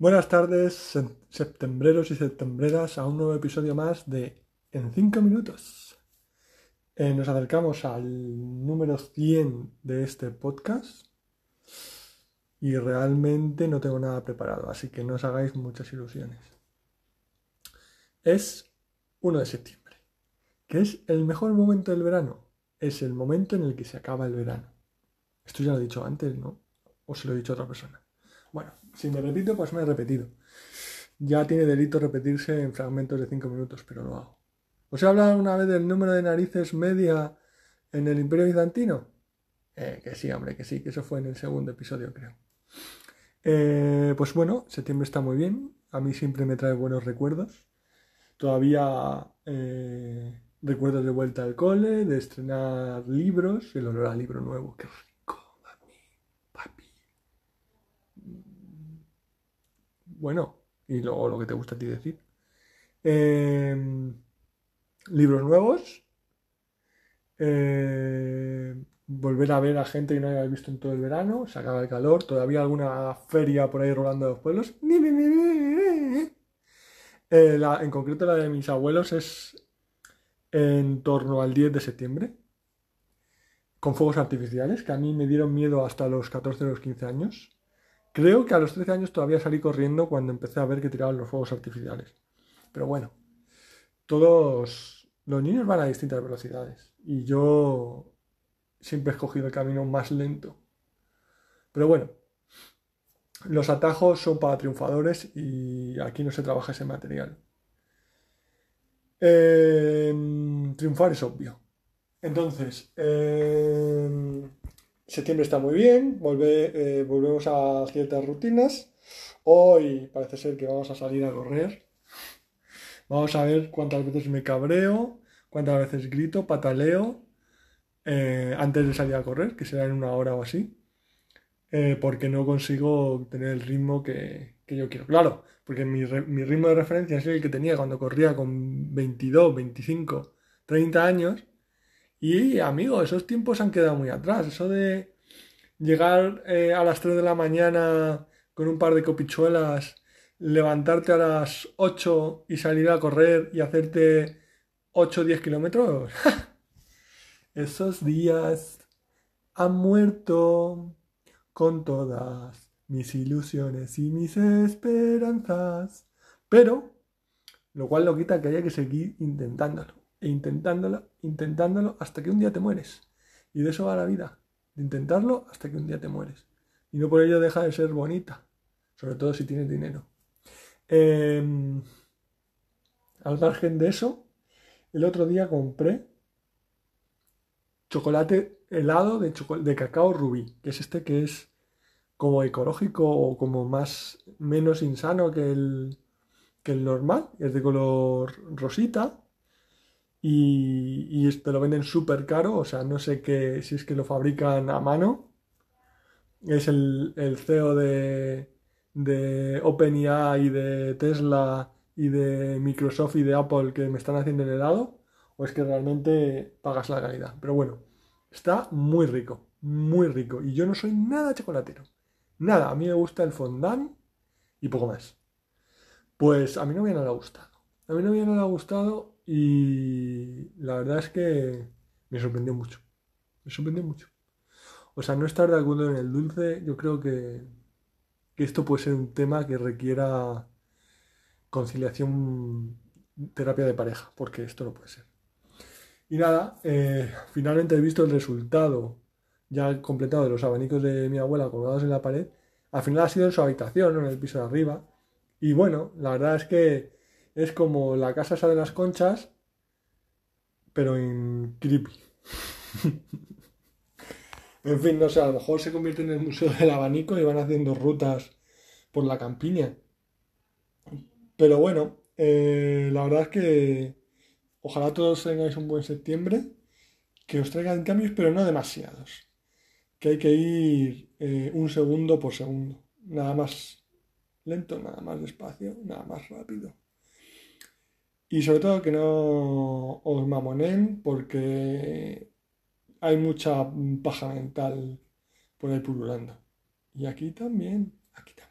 Buenas tardes, septembreros y septembreras, a un nuevo episodio más de En 5 minutos. Eh, nos acercamos al número 100 de este podcast y realmente no tengo nada preparado, así que no os hagáis muchas ilusiones. Es 1 de septiembre, que es el mejor momento del verano, es el momento en el que se acaba el verano. Esto ya lo he dicho antes, ¿no? O se lo he dicho a otra persona. Bueno, si me repito, pues me he repetido. Ya tiene delito repetirse en fragmentos de 5 minutos, pero lo hago. ¿Os he hablado una vez del número de narices media en el Imperio Bizantino? Eh, que sí, hombre, que sí, que eso fue en el segundo episodio, creo. Eh, pues bueno, septiembre está muy bien. A mí siempre me trae buenos recuerdos. Todavía eh, recuerdos de vuelta al cole, de estrenar libros, el olor a libro nuevo, qué bueno, y luego lo que te gusta a ti decir. Em, libros nuevos. Eh, volver a ver a gente que no había visto en todo el verano. Se acaba el calor. Todavía alguna feria por ahí rolando los pueblos. Eh, en concreto la de mis abuelos es en torno al 10 de septiembre. Con fuegos artificiales, que a mí me dieron miedo hasta los 14 o los 15 años. Creo que a los 13 años todavía salí corriendo cuando empecé a ver que tiraban los fuegos artificiales. Pero bueno, todos los niños van a distintas velocidades y yo siempre he escogido el camino más lento. Pero bueno, los atajos son para triunfadores y aquí no se trabaja ese material. Em, triunfar es obvio. Entonces, em, Septiembre está muy bien, eh, volvemos a ciertas rutinas. Hoy parece ser que vamos a salir a correr. Vamos a ver cuántas veces me cabreo, cuántas veces grito, pataleo eh, antes de salir a correr, que será en una hora o así, eh, porque no consigo tener el ritmo que, yo quiero. Claro, porque mi, mi, ritmo de referencia es el que tenía cuando corría con 22, 25, 30 años y amigo, esos tiempos han quedado muy atrás. Eso de llegar eh, a las 3 de la mañana con un par de copichuelas, levantarte a las 8 y salir a correr y hacerte 8 o 10 kilómetros. Esos días han muerto con todas mis ilusiones y mis esperanzas. Pero, lo cual no quita que haya que seguir intentándolo e intentándolo, intentándolo hasta que un día te mueres. Y de eso va la vida, de intentarlo hasta que un día te mueres. Y no por ello deja de ser bonita, sobre todo si tienes dinero. Em, al margen de eso, el otro día compré chocolate helado de, de cacao rubí, que es este que es como ecológico o como más menos insano que el, que el normal, es de color rosita y, te lo venden súper caro, o sea, no sé qué, si es que lo fabrican a mano. Es el, CEO de, de OpenAI y de Tesla y de Microsoft y de Apple que me están haciendo el helado, o es que realmente pagas la calidad. Pero bueno, está muy rico, muy rico. Y yo no soy nada chocolatero. Nada, a mí me gusta el fondant y poco más. Pues a mi novia no le ha gustado. A mi novia no le ha gustado y la verdad es que me sorprendió mucho. Me sorprendió mucho. O sea, no estar de acuerdo en el dulce, yo creo que, esto puede ser un tema que requiera conciliación, terapia de pareja, porque esto no puede ser. Y nada, eh, finalmente he visto el resultado ya completado de los abanicos de mi abuela colgados en la pared. Al final ha sido en su habitación, en el piso de arriba. Y bueno, la verdad es que es como la casa esa de las conchas, pero en creepy. en fin, no sé, a lo mejor se convierte en el Museo del Abanico y van haciendo rutas por la campiña. Pero bueno, eh, la verdad es que ojalá todos tengáis un buen septiembre, que os traigan cambios, pero no demasiados. Que hay que ir eh, un segundo por segundo. Nada más lento, nada más despacio, nada más rápido. Y sobre todo que no os mamonen porque hay mucha paja mental por ahí pululando. Y aquí también, aquí también.